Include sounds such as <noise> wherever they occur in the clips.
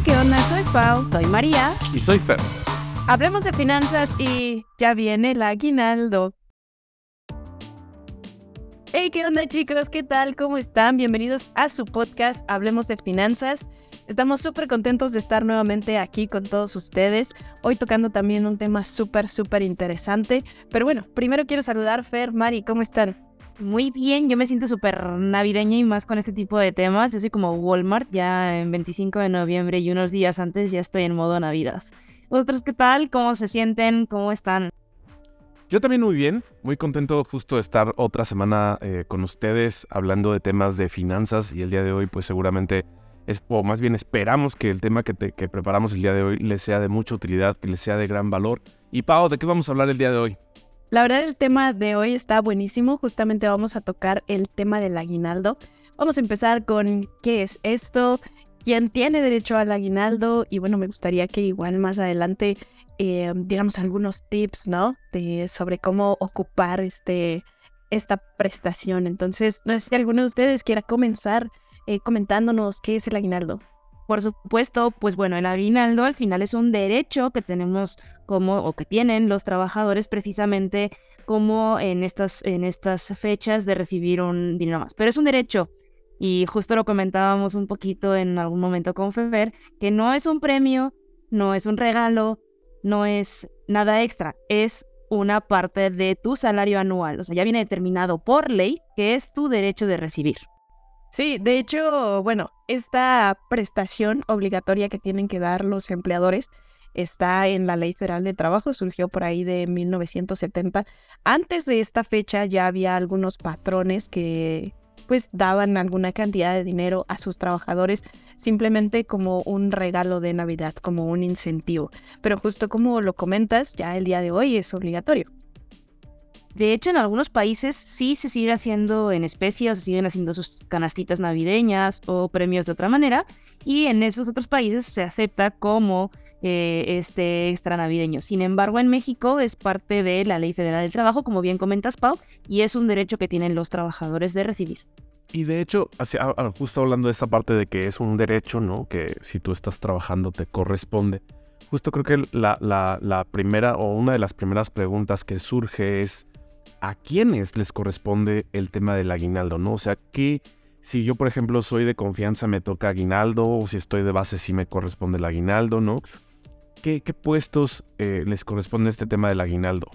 Hey, ¿qué onda? Soy Pau. Soy María. Y soy Fer. Hablemos de finanzas y ya viene el aguinaldo. Hey, ¿qué onda chicos? ¿Qué tal? ¿Cómo están? Bienvenidos a su podcast Hablemos de Finanzas. Estamos súper contentos de estar nuevamente aquí con todos ustedes. Hoy tocando también un tema súper, súper interesante. Pero bueno, primero quiero saludar Fer, Mari, ¿cómo están? Muy bien, yo me siento súper navideña y más con este tipo de temas. Yo soy como Walmart, ya en 25 de noviembre y unos días antes ya estoy en modo Navidad. ¿Vosotros qué tal? ¿Cómo se sienten? ¿Cómo están? Yo también muy bien, muy contento justo de estar otra semana eh, con ustedes hablando de temas de finanzas y el día de hoy pues seguramente es, o más bien esperamos que el tema que, que preparamos el día de hoy les sea de mucha utilidad, que les sea de gran valor. Y Pau, ¿de qué vamos a hablar el día de hoy? La verdad el tema de hoy está buenísimo, justamente vamos a tocar el tema del aguinaldo. Vamos a empezar con qué es esto, quién tiene derecho al aguinaldo y bueno, me gustaría que igual más adelante eh, diéramos algunos tips, ¿no? De, sobre cómo ocupar este, esta prestación. Entonces, no sé si alguno de ustedes quiera comenzar eh, comentándonos qué es el aguinaldo. Por supuesto, pues bueno, el aguinaldo al final es un derecho que tenemos como, o que tienen los trabajadores precisamente como en estas, en estas fechas de recibir un dinero más. Pero es un derecho, y justo lo comentábamos un poquito en algún momento con Feber, que no es un premio, no es un regalo, no es nada extra, es una parte de tu salario anual. O sea, ya viene determinado por ley que es tu derecho de recibir. Sí, de hecho, bueno, esta prestación obligatoria que tienen que dar los empleadores está en la Ley Federal de Trabajo, surgió por ahí de 1970. Antes de esta fecha ya había algunos patrones que pues daban alguna cantidad de dinero a sus trabajadores simplemente como un regalo de Navidad, como un incentivo. Pero justo como lo comentas, ya el día de hoy es obligatorio. De hecho, en algunos países sí se sigue haciendo en especie o se siguen haciendo sus canastitas navideñas o premios de otra manera. Y en esos otros países se acepta como eh, este extra navideño. Sin embargo, en México es parte de la Ley Federal del Trabajo, como bien comentas, Pau, y es un derecho que tienen los trabajadores de recibir. Y de hecho, justo hablando de esa parte de que es un derecho, ¿no? Que si tú estás trabajando te corresponde. Justo creo que la, la, primera o una de las primeras preguntas que surge es ¿a quiénes les corresponde el tema del aguinaldo, no? O sea, ¿qué, si yo, por ejemplo, soy de confianza, me toca aguinaldo, o si estoy de base, sí me corresponde el aguinaldo, ¿no? ¿Qué, qué puestos eh, les corresponde este tema del aguinaldo?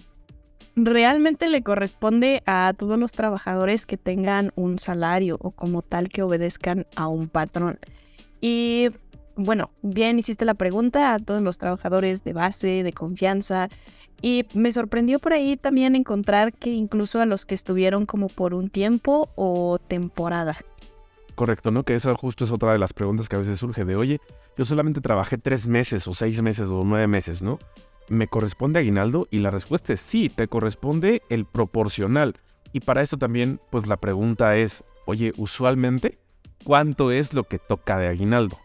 realmente le corresponde a todos los trabajadores que tengan un salario o como tal que obedezcan a un patrón. Y bueno, bien hiciste la pregunta a todos los trabajadores de base, de confianza. Y me sorprendió por ahí también encontrar que incluso a los que estuvieron como por un tiempo o temporada. Correcto, ¿no? Que esa justo es otra de las preguntas que a veces surge de, oye, yo solamente trabajé tres meses o seis meses o nueve meses, ¿no? ¿me corresponde aguinaldo? Y la respuesta es sí, te corresponde el proporcional. Y para eso también, pues la pregunta es, oye, usualmente, ¿cuánto es lo que toca de aguinaldo?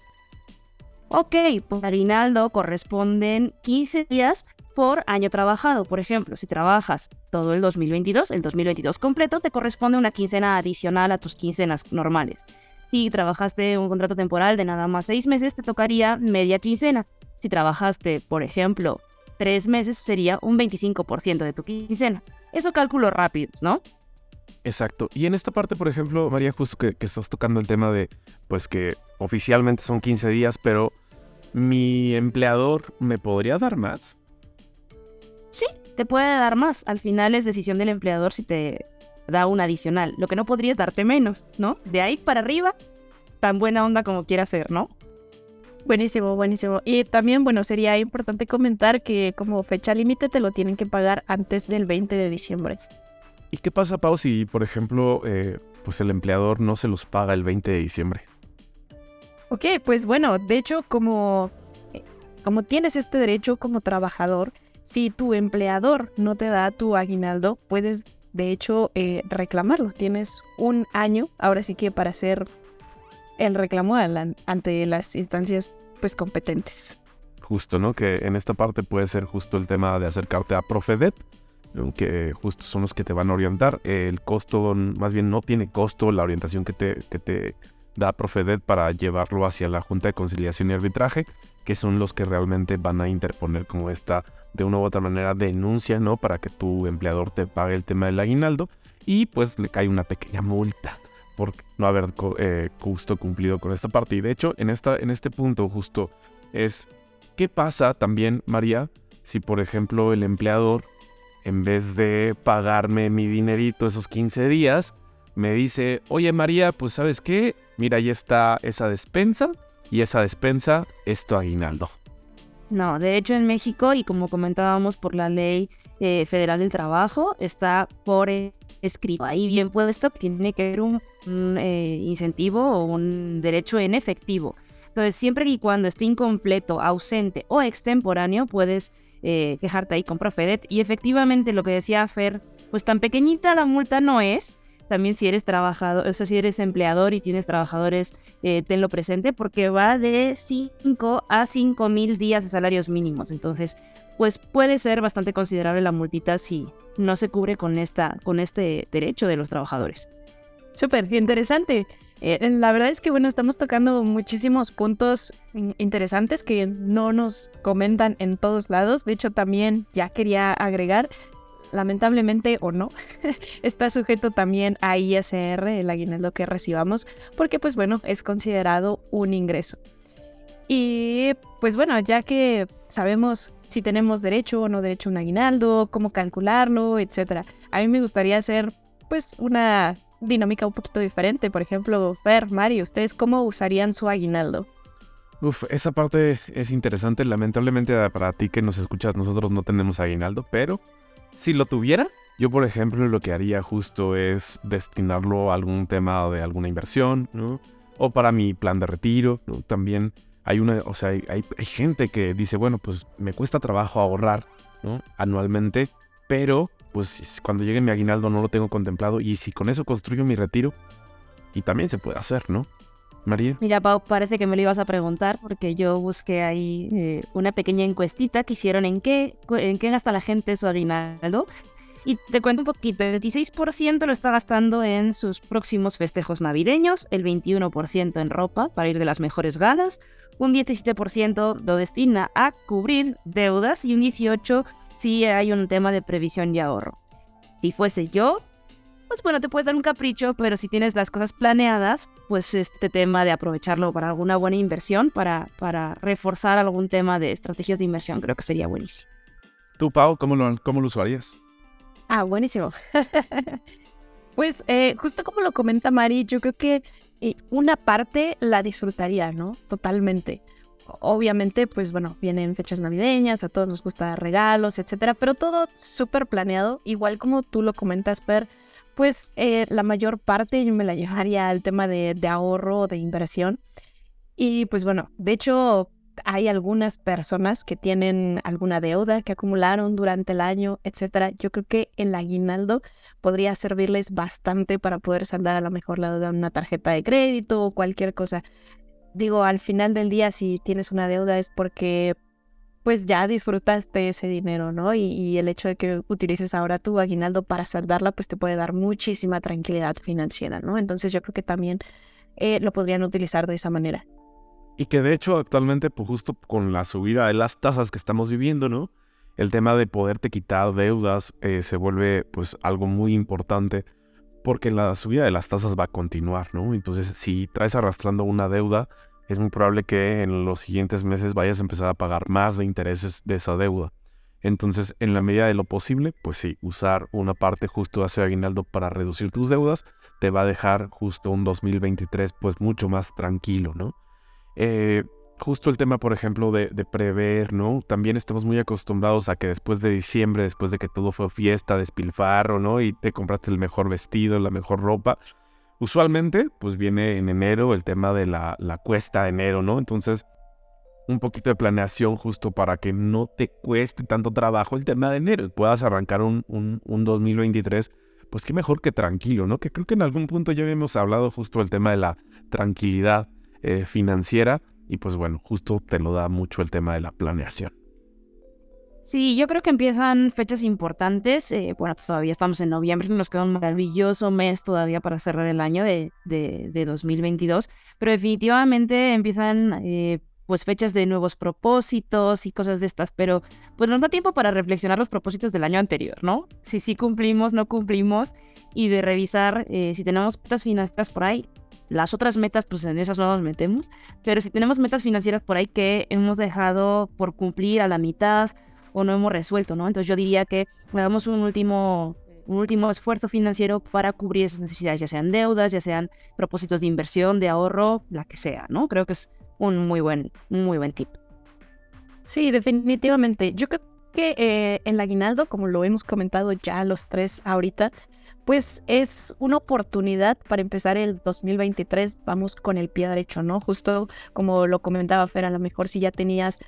Ok, pues aguinaldo corresponden 15 días por año trabajado. Por ejemplo, si trabajas todo el 2022, el 2022 completo, te corresponde una quincena adicional a tus quincenas normales. Si trabajaste un contrato temporal de nada más seis meses, te tocaría media quincena. Si trabajaste, por ejemplo, tres meses sería un 25% de tu quincena. Eso cálculo rápido, ¿no? Exacto. Y en esta parte, por ejemplo, María, justo que, estás tocando el tema de, pues que oficialmente son 15 días, pero mi empleador me podría dar más. Sí, te puede dar más. Al final es decisión del empleador si te da un adicional. Lo que no podría es darte menos, ¿no? De ahí para arriba, tan buena onda como quiera ser, ¿no? Buenísimo, buenísimo. Y también, bueno, sería importante comentar que como fecha límite te lo tienen que pagar antes del 20 de diciembre. ¿Y qué pasa, Pau, si, por ejemplo, eh, pues el empleador no se los paga el 20 de diciembre? Ok, pues bueno, de hecho, como, eh, como tienes este derecho como trabajador, si tu empleador no te da tu aguinaldo, puedes de hecho eh, reclamarlo. Tienes un año, ahora sí que para hacer el reclamo ante las instancias pues competentes. Justo, ¿no? Que en esta parte puede ser justo el tema de acercarte a Profedet, que justo son los que te van a orientar. El costo, más bien no tiene costo la orientación que te, que te da Profedet para llevarlo hacia la Junta de Conciliación y Arbitraje, que son los que realmente van a interponer como esta, de una u otra manera, denuncia, ¿no? Para que tu empleador te pague el tema del aguinaldo y pues le cae una pequeña multa por no haber eh, justo cumplido con esta parte. Y de hecho, en, esta, en este punto justo es, ¿qué pasa también, María, si por ejemplo el empleador, en vez de pagarme mi dinerito esos 15 días, me dice, oye María, pues sabes qué, mira, ahí está esa despensa y esa despensa es tu aguinaldo. No, de hecho en México, y como comentábamos por la ley eh, federal del trabajo, está por escrito ahí bien puesto tiene que haber un, eh, incentivo o un derecho en efectivo. Entonces, siempre y cuando esté incompleto, ausente o extemporáneo, puedes eh, quejarte ahí con Profedet. Y efectivamente, lo que decía Fer, pues tan pequeñita la multa no es, también si eres trabajador, o sea, si eres empleador y tienes trabajadores, eh, tenlo presente porque va de 5 a 5 mil días de salarios mínimos. Entonces, pues puede ser bastante considerable la multita si no se cubre con, esta, con este derecho de los trabajadores. Súper interesante. Eh, la verdad es que, bueno, estamos tocando muchísimos puntos interesantes que no nos comentan en todos lados. De hecho, también ya quería agregar lamentablemente o no, <laughs> está sujeto también a ISR, el aguinaldo que recibamos, porque pues bueno, es considerado un ingreso. Y pues bueno, ya que sabemos si tenemos derecho o no derecho a un aguinaldo, cómo calcularlo, etc. A mí me gustaría hacer pues una dinámica un poquito diferente. Por ejemplo, Fer, Mari, ¿ustedes cómo usarían su aguinaldo? Uf, esa parte es interesante. Lamentablemente para ti que nos escuchas, nosotros no tenemos aguinaldo, pero si lo tuviera, yo por ejemplo lo que haría justo es destinarlo a algún tema de alguna inversión, ¿no? O para mi plan de retiro, ¿no? También hay una, o sea, hay, hay, gente que dice, bueno, pues me cuesta trabajo ahorrar, ¿no? Anualmente, pero pues cuando llegue mi aguinaldo no lo tengo contemplado y si con eso construyo mi retiro, y también se puede hacer, ¿no? María. Mira, Pau, parece que me lo ibas a preguntar porque yo busqué ahí eh, una pequeña encuestita que hicieron en qué, en qué gasta la gente su aguinaldo. Y te cuento un poquito, el 26% lo está gastando en sus próximos festejos navideños, el 21% en ropa para ir de las mejores galas, un 17% lo destina a cubrir deudas y un 18% si hay un tema de previsión y ahorro. Si fuese yo, pues bueno, te puedes dar un capricho, pero si tienes las cosas planeadas, pues este tema de aprovecharlo para alguna buena inversión, para, para reforzar algún tema de estrategias de inversión, creo que sería buenísimo. ¿Tú, Pau, cómo lo, cómo lo usarías? Ah, buenísimo. <laughs> pues eh, justo como lo comenta Mari, yo creo que eh, una parte la disfrutaría, ¿no? Totalmente. Obviamente, pues bueno, vienen fechas navideñas, a todos nos gusta regalos, etcétera, pero todo súper planeado, igual como tú lo comentas, Per pues eh, la mayor parte yo me la llevaría al tema de, ahorro o de inversión. Y pues bueno, de hecho hay algunas personas que tienen alguna deuda que acumularon durante el año, etcétera. Yo creo que el aguinaldo podría servirles bastante para poder saldar a lo mejor la deuda en una tarjeta de crédito o cualquier cosa. Digo, al final del día, si tienes una deuda es porque pues ya disfrutaste ese dinero, ¿no? Y, el hecho de que utilices ahora tu aguinaldo para saldarla, pues te puede dar muchísima tranquilidad financiera, ¿no? Entonces yo creo que también eh, lo podrían utilizar de esa manera. Y que de hecho actualmente, pues justo con la subida de las tasas que estamos viviendo, ¿no? El tema de poderte quitar deudas eh, se vuelve pues algo muy importante porque la subida de las tasas va a continuar, ¿no? Entonces si traes arrastrando una deuda, es muy probable que en los siguientes meses vayas a empezar a pagar más de intereses de esa deuda. Entonces, en la medida de lo posible, pues sí, usar una parte justo ese aguinaldo para reducir tus deudas te va a dejar justo un 2023 pues mucho más tranquilo, ¿no? Eh, justo el tema, por ejemplo, de, de, prever, ¿no? También estamos muy acostumbrados a que después de diciembre, después de que todo fue fiesta, despilfarro, ¿no? Y te compraste el mejor vestido, la mejor ropa, Usualmente, pues viene en enero el tema de la, cuesta de enero, ¿no? Entonces, un poquito de planeación justo para que no te cueste tanto trabajo el tema de enero y puedas arrancar un, un, 2023, pues qué mejor que tranquilo, ¿no? Que creo que en algún punto ya habíamos hablado justo del tema de la tranquilidad eh, financiera y pues bueno, justo te lo da mucho el tema de la planeación. Sí, yo creo que empiezan fechas importantes. Eh, bueno, todavía estamos en noviembre, nos queda un maravilloso mes todavía para cerrar el año de, de, 2022, pero definitivamente empiezan eh, pues fechas de nuevos propósitos y cosas de estas, pero pues nos da tiempo para reflexionar los propósitos del año anterior, ¿no? Si sí cumplimos, no cumplimos y de revisar eh, si tenemos metas financieras por ahí. Las otras metas, pues en esas no nos metemos, pero si tenemos metas financieras por ahí que hemos dejado por cumplir a la mitad o no hemos resuelto, ¿no? Entonces yo diría que hagamos un último, un último esfuerzo financiero para cubrir esas necesidades, ya sean deudas, ya sean propósitos de inversión, de ahorro, la que sea, ¿no? Creo que es un muy buen, muy buen tip. Sí, definitivamente. Yo creo que eh, el aguinaldo, como lo hemos comentado ya los tres ahorita, pues es una oportunidad para empezar el 2023, vamos con el pie derecho, ¿no? Justo como lo comentaba Fer, a lo mejor si ya tenías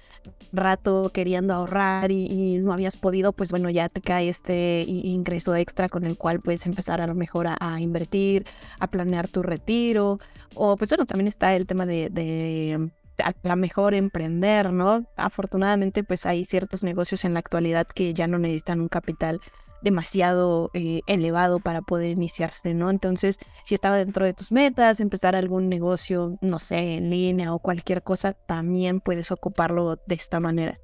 rato queriendo ahorrar y, no habías podido, pues bueno, ya te cae este ingreso extra con el cual puedes empezar a lo mejor a, invertir, a planear tu retiro, o pues bueno, también está el tema de a la mejor emprender, ¿no? Afortunadamente, pues hay ciertos negocios en la actualidad que ya no necesitan un capital demasiado eh, elevado para poder iniciarse, ¿no? Entonces, si estaba dentro de tus metas, empezar algún negocio, no sé, en línea o cualquier cosa, también puedes ocuparlo de esta manera.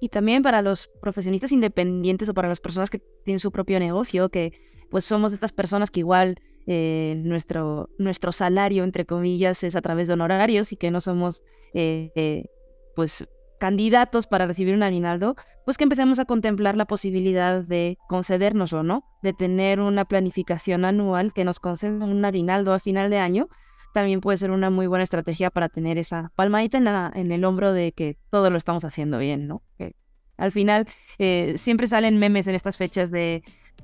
Y también para los profesionistas independientes o para las personas que tienen su propio negocio, que pues somos estas personas que igual eh, nuestro, nuestro salario, entre comillas, es a través de honorarios y que no somos eh, pues candidatos para recibir un aguinaldo, pues que empecemos a contemplar la posibilidad de concedernos o no, de tener una planificación anual que nos conceda un aguinaldo a final de año, también puede ser una muy buena estrategia para tener esa palmadita en, en el hombro de que todo lo estamos haciendo bien, ¿no? Que al final eh, siempre salen memes en estas fechas de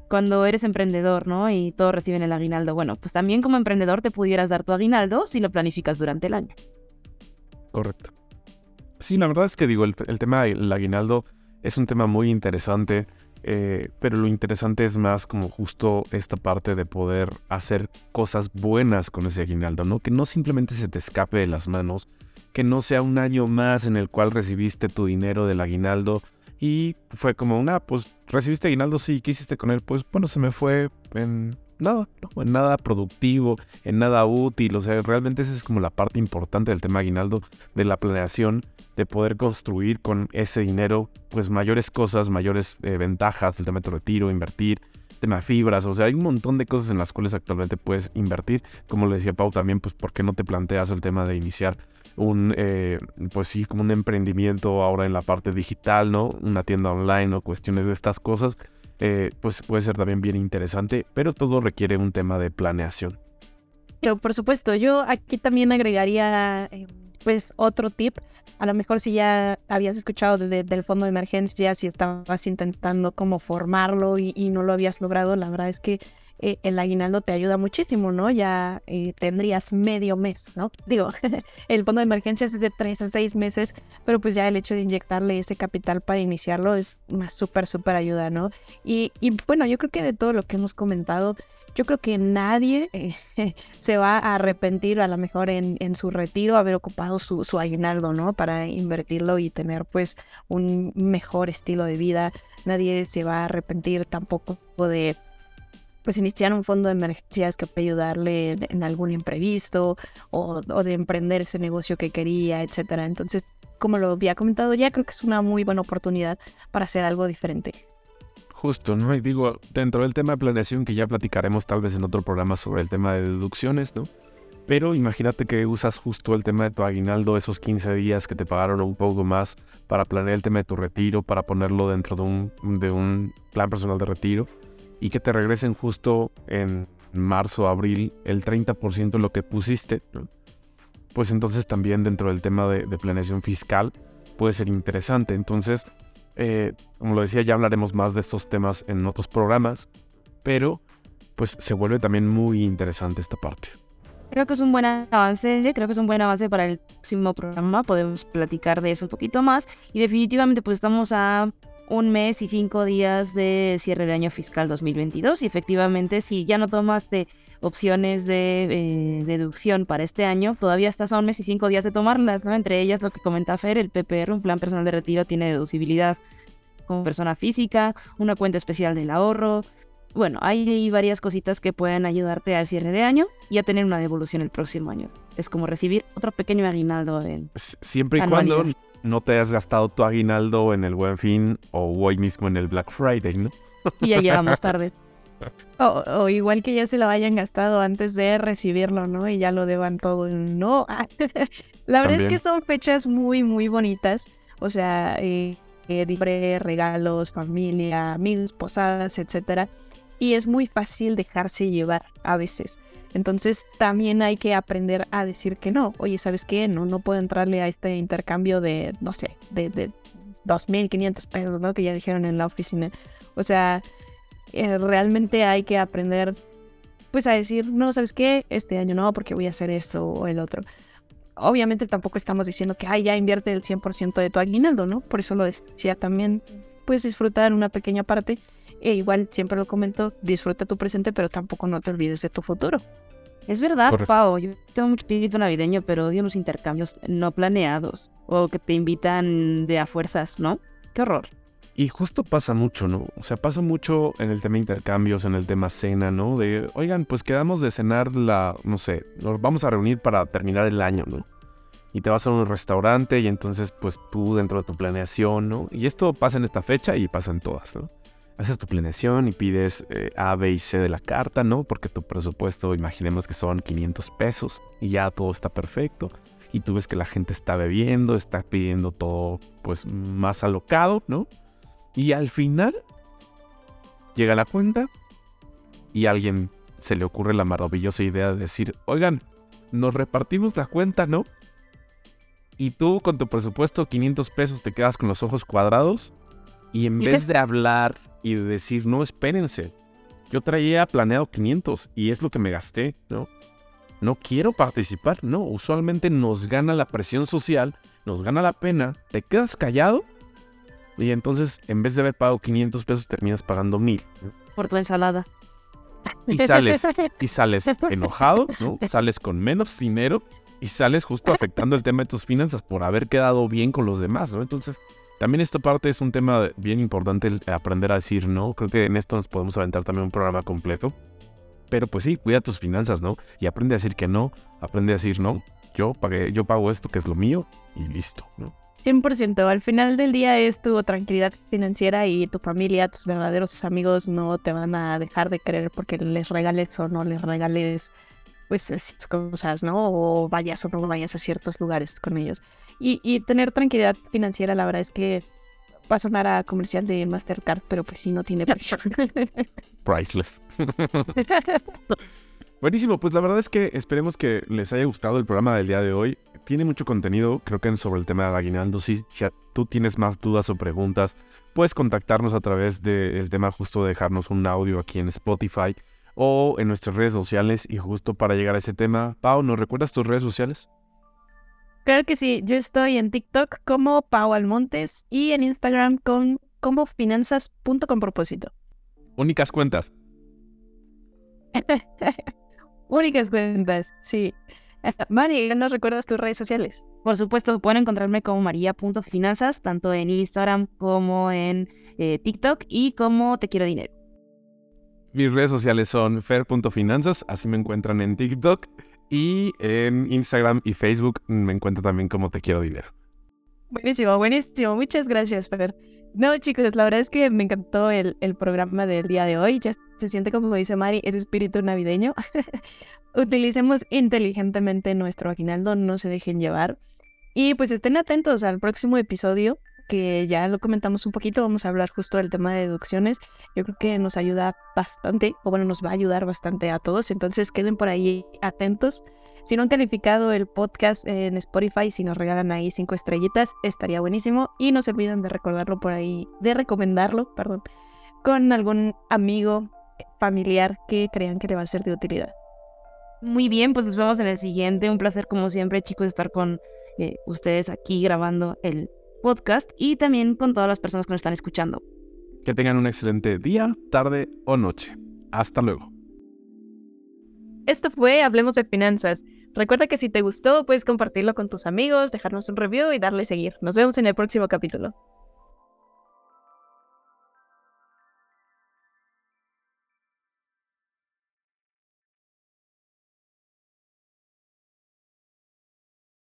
cuando eres emprendedor, ¿no? Y todos reciben el aguinaldo. Bueno, pues también como emprendedor te pudieras dar tu aguinaldo si lo planificas durante el año. Correcto. Sí, la verdad es que digo, el, tema del aguinaldo es un tema muy interesante, eh, pero lo interesante es más como justo esta parte de poder hacer cosas buenas con ese aguinaldo, ¿no? Que no simplemente se te escape de las manos, que no sea un año más en el cual recibiste tu dinero del aguinaldo y fue como una, pues recibiste aguinaldo, sí, ¿qué hiciste con él? Pues bueno, se me fue en nada, en nada productivo, en nada útil. O sea, realmente esa es como la parte importante del tema aguinaldo, de la planeación, de poder construir con ese dinero, pues mayores cosas, mayores eh, ventajas, el tema de tu retiro, invertir, tema fibras, o sea, hay un montón de cosas en las cuales actualmente puedes invertir. Como le decía Pau también, pues, ¿por qué no te planteas el tema de iniciar un, eh, pues sí, como un emprendimiento ahora en la parte digital, ¿no? Una tienda online o cuestiones de estas cosas eh, pues puede ser también bien interesante, pero todo requiere un tema de planeación. Pero por supuesto, yo aquí también agregaría eh, pues otro tip. A lo mejor si ya habías escuchado del fondo de emergencia, si estabas intentando como formarlo y, y, no lo habías logrado, la verdad es que eh, el aguinaldo te ayuda muchísimo, ¿no? Ya eh, tendrías medio mes, ¿no? <laughs> Digo, <laughs> el fondo de emergencias es de tres a seis meses, pero pues ya el hecho de inyectarle ese capital para iniciarlo es una súper, súper ayuda, ¿no? Y, bueno, yo creo que de todo lo que hemos comentado, yo creo que nadie eh, <laughs> se va a arrepentir a lo mejor en, su retiro haber ocupado su, su, aguinaldo, ¿no? Para invertirlo y tener pues un mejor estilo de vida. Nadie se va a arrepentir tampoco de pues iniciar un fondo de emergencias que puede ayudarle en, algún imprevisto o, de emprender ese negocio que quería, etcétera. Entonces, como lo había comentado ya, creo que es una muy buena oportunidad para hacer algo diferente. Justo, ¿no? Y digo, dentro del tema de planeación que ya platicaremos tal vez en otro programa sobre el tema de deducciones, ¿no? Pero imagínate que usas justo el tema de tu aguinaldo, esos 15 días que te pagaron un poco más para planear el tema de tu retiro, para ponerlo dentro de un, de un plan personal de retiro y que te regresen justo en marzo, abril, el 30% de lo que pusiste, pues entonces también dentro del tema de, planeación fiscal puede ser interesante. Entonces, eh, como lo decía, ya hablaremos más de estos temas en otros programas, pero pues se vuelve también muy interesante esta parte. Creo que es un buen avance, creo que es un buen avance para el próximo programa, podemos platicar de eso un poquito más y definitivamente pues estamos a un mes y cinco días de cierre de año fiscal 2022 y efectivamente si ya no tomaste opciones de eh, deducción para este año, todavía estás a un mes y cinco días de tomarlas, ¿no? Entre ellas lo que comenta Fer, el PPR, un plan personal de retiro, tiene deducibilidad como persona física, una cuenta especial del ahorro. Bueno, hay varias cositas que pueden ayudarte al cierre de año y a tener una devolución el próximo año. Es como recibir otro pequeño aguinaldo en Siempre y cuando no te hayas gastado tu aguinaldo en el Buen Fin o hoy mismo en el Black Friday, ¿no? Y ya llegamos <laughs> tarde. O, igual que ya se lo hayan gastado antes de recibirlo, ¿no? Y ya lo deban todo. No. <laughs> La verdad es que son fechas muy, muy bonitas. O sea, eh, eh regalos, familia, amigos, posadas, etcétera. Y es muy fácil dejarse llevar a veces. Entonces también hay que aprender a decir que no. Oye, ¿sabes qué? No, no puedo entrarle a este intercambio de, no sé, de, de 2.500 pesos, ¿no? Que ya dijeron en la oficina. O sea, eh, realmente hay que aprender pues a decir, no, ¿sabes qué? Este año no, porque voy a hacer esto o el otro. Obviamente tampoco estamos diciendo que, ay, ya invierte el 100% de tu aguinaldo, ¿no? Por eso lo decía también, puedes disfrutar una pequeña parte. E igual, siempre lo comento, disfruta tu presente, pero tampoco no te olvides de tu futuro. Es verdad, Pau, yo tengo mucho espíritu navideño, pero odio los intercambios no planeados o que te invitan de a fuerzas, ¿no? Qué horror. Y justo pasa mucho, ¿no? O sea, pasa mucho en el tema intercambios, en el tema cena, ¿no? De, oigan, pues quedamos de cenar la, no sé, nos vamos a reunir para terminar el año, ¿no? Y te vas a un restaurante y entonces, pues tú dentro de tu planeación, ¿no? Y esto pasa en esta fecha y pasa en todas, ¿no? Haces tu planeación y pides eh, A, B y C de la carta, ¿no? Porque tu presupuesto, imaginemos que son 500 pesos y ya todo está perfecto. Y tú ves que la gente está bebiendo, está pidiendo todo, pues, más alocado, ¿no? Y al final llega la cuenta y a alguien se le ocurre la maravillosa idea de decir, oigan, nos repartimos la cuenta, ¿no? Y tú con tu presupuesto 500 pesos te quedas con los ojos cuadrados y en vez de hablar y de decir, no, espérense, yo traía planeado 500 y es lo que me gasté, ¿no? No quiero participar, no, usualmente nos gana la presión social, nos gana la pena, te quedas callado y entonces, en vez de haber pagado 500 pesos, terminas pagando 1000. Por tu ensalada. Y sales, y sales enojado, ¿no? Sales con menos dinero y sales justo afectando el tema de tus finanzas por haber quedado bien con los demás, ¿no? Entonces, también esta parte es un tema bien importante, aprender a decir no. Creo que en esto nos podemos aventar también un programa completo. Pero pues sí, cuida tus finanzas, ¿no? Y aprende a decir que no, aprende a decir no. Yo pagué, yo pago esto que es lo mío y listo, ¿no? 100%. Al final del día es tu tranquilidad financiera y tu familia, tus verdaderos amigos no te van a dejar de querer porque les regales o no les regales pues esas cosas, ¿no? O vayas o no vayas a ciertos lugares con ellos. Y, tener tranquilidad financiera, la verdad es que va a sonar a comercial de Mastercard, pero pues sí no tiene precio. <laughs> Priceless. Buenísimo, pues la verdad es que esperemos que les haya gustado el programa del día de hoy tiene mucho contenido, creo que sobre el tema de aguinaldo. Si, si tú tienes más dudas o preguntas, puedes contactarnos a través del tema justo de dejarnos un audio aquí en Spotify o en nuestras redes sociales. Y justo para llegar a ese tema, Pau, ¿nos recuerdas tus redes sociales? Claro que sí, yo estoy en TikTok como Pau Almontes y en Instagram con, como finanzas.com propósito. Únicas cuentas. <laughs> Únicas cuentas, sí. Mari, ¿nos recuerdas tus redes sociales? Por supuesto, pueden encontrarme como maría.finanzas, tanto en Instagram como en eh, TikTok y como Te Quiero Dinero. Mis redes sociales son fer.finanzas, así me encuentran en TikTok y en Instagram y Facebook me encuentro también como Te Quiero Dinero. Buenísimo, buenísimo. Muchas gracias, Fer. No, chicos, la verdad es que me encantó el, programa del día de hoy. Ya se siente como dice Mari, ese espíritu navideño. <laughs> Utilicemos inteligentemente nuestro aguinaldo, no se dejen llevar. Y pues estén atentos al próximo episodio, que ya lo comentamos un poquito, vamos a hablar justo del tema de deducciones. Yo creo que nos ayuda bastante, o bueno, nos va a ayudar bastante a todos, entonces queden por ahí atentos. Si no han calificado el podcast en Spotify, si nos regalan ahí cinco estrellitas, estaría buenísimo. Y no se olviden de recordarlo por ahí, de recomendarlo, perdón, con algún amigo, familiar que crean que le va a ser de utilidad. Muy bien, pues nos vemos en el siguiente. Un placer como siempre, chicos, estar con eh, ustedes aquí grabando el podcast y también con todas las personas que nos están escuchando. Que tengan un excelente día, tarde o noche. Hasta luego. Esto fue Hablemos de Finanzas. Recuerda que si te gustó, puedes compartirlo con tus amigos, dejarnos un review y darle seguir. Nos vemos en el próximo capítulo.